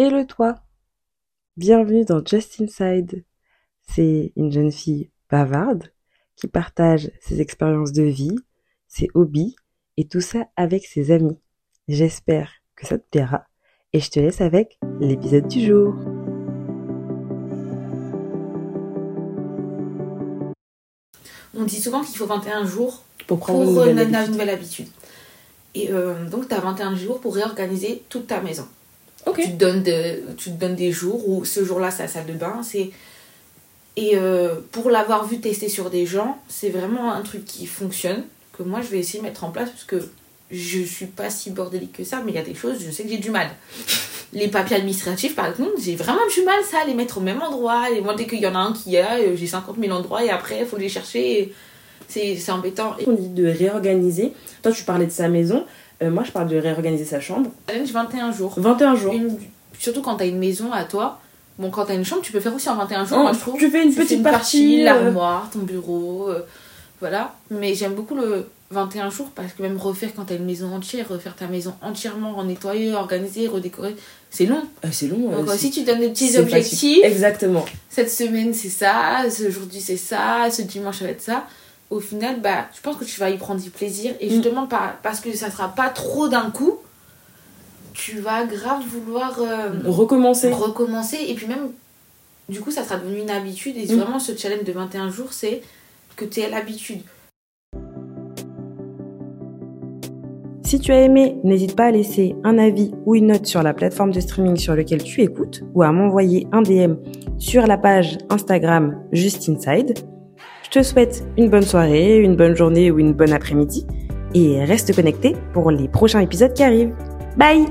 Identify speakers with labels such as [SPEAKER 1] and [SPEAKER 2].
[SPEAKER 1] et le toit. Bienvenue dans Just Inside. C'est une jeune fille bavarde qui partage ses expériences de vie, ses hobbies et tout ça avec ses amis. J'espère que ça te plaira et je te laisse avec l'épisode du jour.
[SPEAKER 2] On dit souvent qu'il faut 21 jours
[SPEAKER 1] Pour
[SPEAKER 2] pour
[SPEAKER 1] prendre une
[SPEAKER 2] euh,
[SPEAKER 1] nouvelle
[SPEAKER 2] une, nouvelle habitude. Et euh, donc, tu as 21 jours pour réorganiser toute ta maison. Tu, te donnes de- tu te donnes des jours où ce jour-là, c'est la salle de bain. c'est Et euh, pour l'avoir vu tester sur des gens, c'est vraiment un truc qui fonctionne, que moi, je vais essayer de mettre en place parce que je suis pas si bordélique que ça, mais il y a des choses, je sais que j'ai du mal. Les papiers administratifs, par contre, j'ai vraiment du mal ça, à les mettre au même endroit. Et moi, dès qu'il y en a un qui a, euh, j'ai 50 000 endroits et après, il faut les chercher. C'est c'est embêtant.
[SPEAKER 1] On dit de réorganiser. Toi, tu parlais de sa maison. Euh, moi, je parle de réorganiser sa chambre.
[SPEAKER 2] challenge 21 jours.
[SPEAKER 1] 21 jours.
[SPEAKER 2] Une- surtout quand t'as une maison à toi. Bon, quand t'as une chambre, tu peux faire aussi en 21 jours,
[SPEAKER 1] Oh,
[SPEAKER 2] moi je trouve.
[SPEAKER 1] tu fais une
[SPEAKER 2] Tu fais
[SPEAKER 1] petite partie. euh,
[SPEAKER 2] l'armoire, ton bureau, euh, voilà. Mais j'aime beaucoup le 21 jours parce que même refaire quand t'as une maison entière, refaire ta maison entièrement, nettoyer, organiser, redécorer, c'est long.
[SPEAKER 1] euh, c'est long.
[SPEAKER 2] Donc si tu donnes des petits objectifs.
[SPEAKER 1] Exactement.
[SPEAKER 2] cette semaine c'est ça, ce aujourd'hui c'est ça, ce dimanche ça va être ça. Au final, bah, je pense que tu vas y prendre du plaisir. Et
[SPEAKER 1] Mm.
[SPEAKER 2] justement, pas, parce que ça sera pas trop d'un coup, tu vas grave vouloir euh,
[SPEAKER 1] Recommencer.
[SPEAKER 2] recommencer. Et puis même, du coup, ça sera devenu une habitude. Et
[SPEAKER 1] Mm.
[SPEAKER 2] vraiment, ce challenge de 21 jours, c'est que tu aies l'habitude.
[SPEAKER 1] Si tu as aimé, n'hésite pas à laisser un avis ou une note sur la plateforme de streaming sur laquelle tu écoutes ou à m'envoyer un DM sur la page Instagram Just Inside. Je te souhaite une bonne soirée, une bonne journée ou une bonne après-midi et reste connecté pour les prochains épisodes qui arrivent. Bye